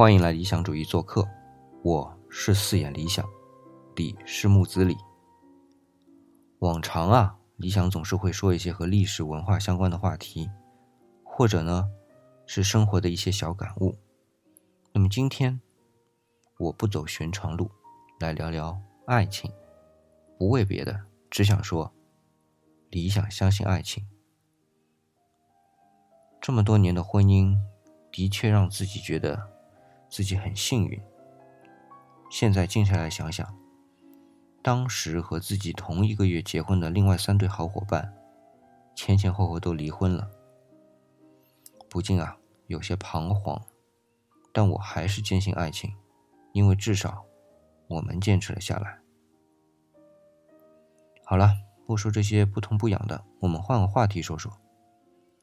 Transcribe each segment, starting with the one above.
欢迎来理想主义做客，我是四眼理想，李是木子李。往常啊，理想总是会说一些和历史文化相关的话题，或者呢，是生活的一些小感悟。那么今天，我不走寻常路，来聊聊爱情，不为别的，只想说，理想相信爱情。这么多年的婚姻，的确让自己觉得。自己很幸运。现在静下来想想，当时和自己同一个月结婚的另外三对好伙伴，前前后后都离婚了，不禁啊有些彷徨。但我还是坚信爱情，因为至少我们坚持了下来。好了，不说这些不痛不痒的，我们换个话题说说。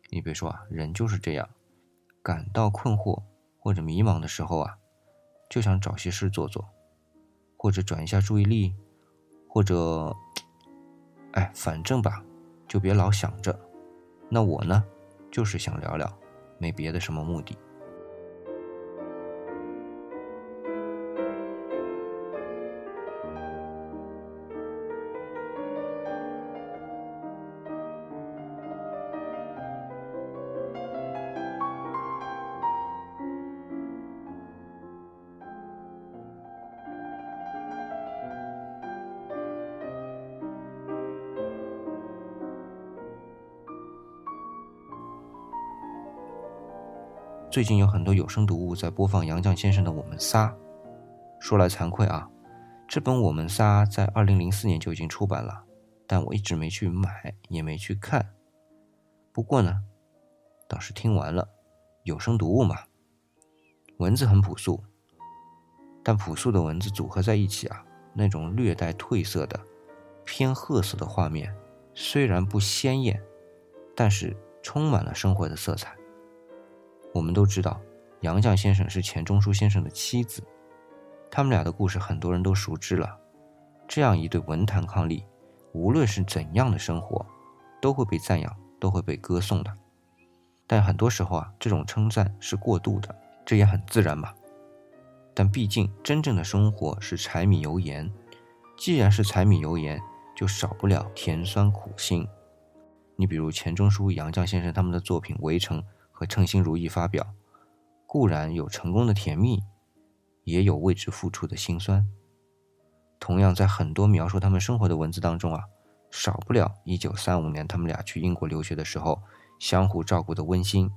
你别说啊，人就是这样，感到困惑。或者迷茫的时候啊，就想找些事做做，或者转一下注意力，或者，哎，反正吧，就别老想着。那我呢，就是想聊聊，没别的什么目的。最近有很多有声读物在播放杨绛先生的《我们仨》。说来惭愧啊，这本《我们仨》在二零零四年就已经出版了，但我一直没去买，也没去看。不过呢，倒是听完了。有声读物嘛，文字很朴素，但朴素的文字组合在一起啊，那种略带褪色的、偏褐色的画面，虽然不鲜艳，但是充满了生活的色彩。我们都知道，杨绛先生是钱钟书先生的妻子，他们俩的故事很多人都熟知了。这样一对文坛伉俪，无论是怎样的生活，都会被赞扬，都会被歌颂的。但很多时候啊，这种称赞是过度的，这也很自然嘛。但毕竟真正的生活是柴米油盐，既然是柴米油盐，就少不了甜酸苦辛。你比如钱钟书、杨绛先生他们的作品《围城》。和称心如意发表，固然有成功的甜蜜，也有为之付出的辛酸。同样，在很多描述他们生活的文字当中啊，少不了一九三五年他们俩去英国留学的时候相互照顾的温馨。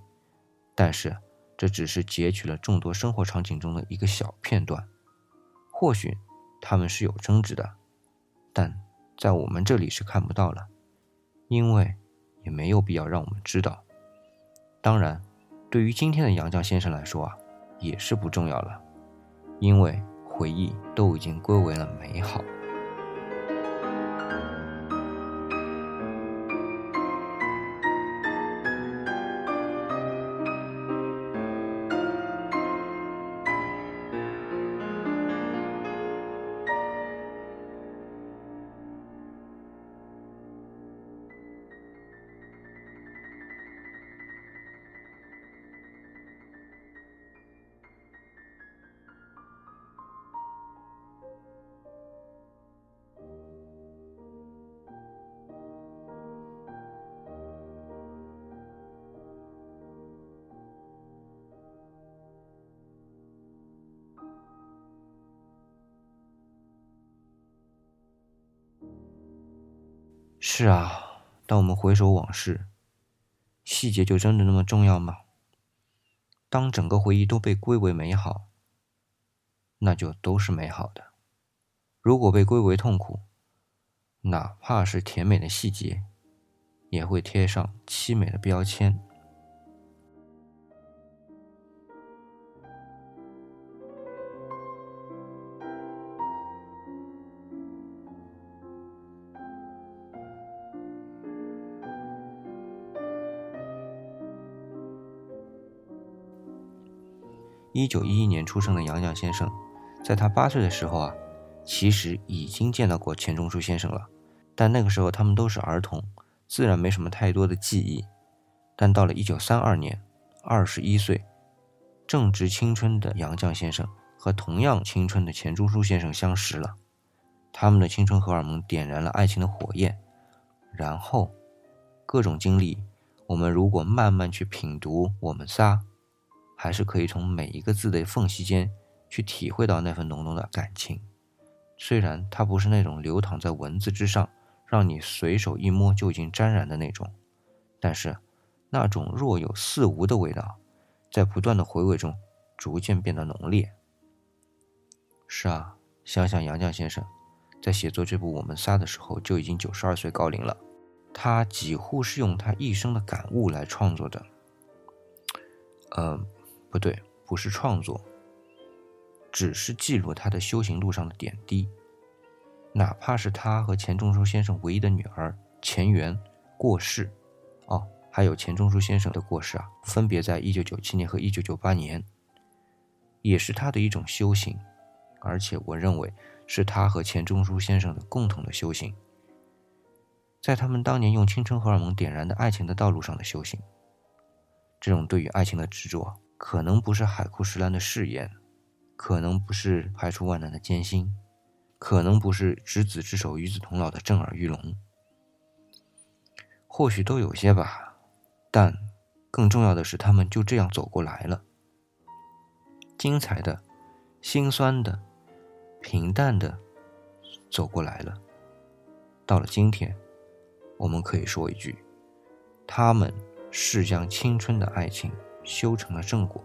但是，这只是截取了众多生活场景中的一个小片段。或许他们是有争执的，但在我们这里是看不到了，因为也没有必要让我们知道。当然，对于今天的杨绛先生来说啊，也是不重要了，因为回忆都已经归为了美好。是啊，当我们回首往事，细节就真的那么重要吗？当整个回忆都被归为美好，那就都是美好的；如果被归为痛苦，哪怕是甜美的细节，也会贴上凄美的标签。一九一一年出生的杨绛先生，在他八岁的时候啊，其实已经见到过钱钟书先生了，但那个时候他们都是儿童，自然没什么太多的记忆。但到了一九三二年，二十一岁，正值青春的杨绛先生和同样青春的钱钟书先生相识了，他们的青春荷尔蒙点燃了爱情的火焰，然后各种经历，我们如果慢慢去品读，我们仨，还是可以从每一个字的缝隙间去体会到那份浓浓的感情。虽然它不是那种流淌在文字之上，让你随手一摸就已经沾染的那种，但是那种若有似无的味道，在不断的回味中逐渐变得浓烈。是啊，想想杨绛先生在写作这部《我们仨》的时候就已经九十二岁高龄了，他几乎是用他一生的感悟来创作的。呃，不对，不是创作。只是记录他的修行路上的点滴，哪怕是他和钱钟书先生唯一的女儿钱媛过世，哦，还有钱钟书先生的过世啊，分别在一九九七年和一九九八年，也是他的一种修行，而且我认为是他和钱钟书先生的共同的修行，在他们当年用青春荷尔蒙点燃的爱情的道路上的修行，这种对于爱情的执着，可能不是海枯石烂的誓言。可能不是排除万难的艰辛，可能不是执子之手与子同老的震耳欲聋，或许都有些吧，但更重要的是，他们就这样走过来了。精彩的、心酸的、平淡的走过来了。到了今天，我们可以说一句：他们是将青春的爱情修成了正果。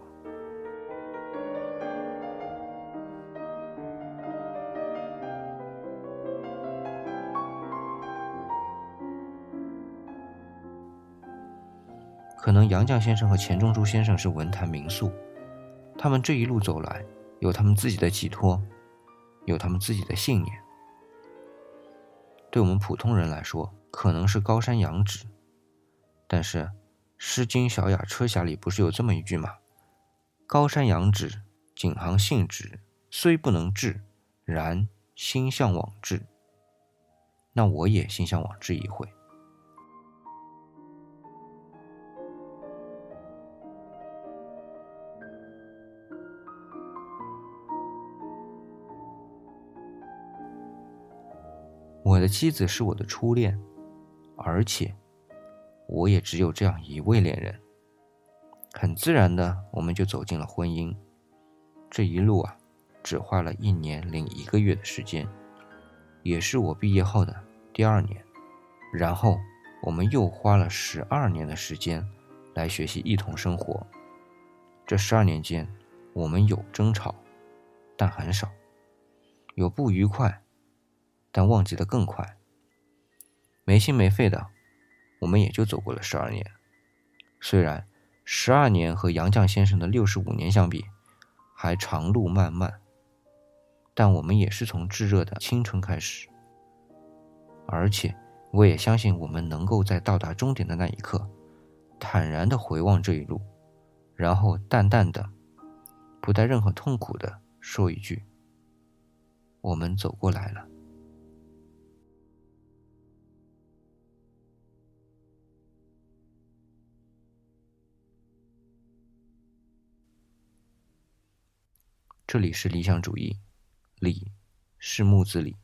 可能杨绛先生和钱钟书先生是文坛名宿，他们这一路走来，有他们自己的寄托，有他们自己的信念。对我们普通人来说，可能是高山仰止，但是《诗经·小雅·车匣》里不是有这么一句吗？“高山仰止，景行信止，虽不能至，然心向往之。”那我也心向往之一回。我的妻子是我的初恋，而且我也只有这样一位恋人。很自然的，我们就走进了婚姻。这一路啊，只花了一年零一个月的时间，也是我毕业后的第二年。然后我们又花了十二年的时间来学习一同生活。这十二年间，我们有争吵，但很少；有不愉快。但忘记的更快，没心没肺的，我们也就走过了十二年。虽然十二年和杨绛先生的六十五年相比，还长路漫漫，但我们也是从炙热的青春开始。而且，我也相信我们能够在到达终点的那一刻，坦然的回望这一路，然后淡淡的，不带任何痛苦的说一句：“我们走过来了。”这里是理想主义，理是木子李。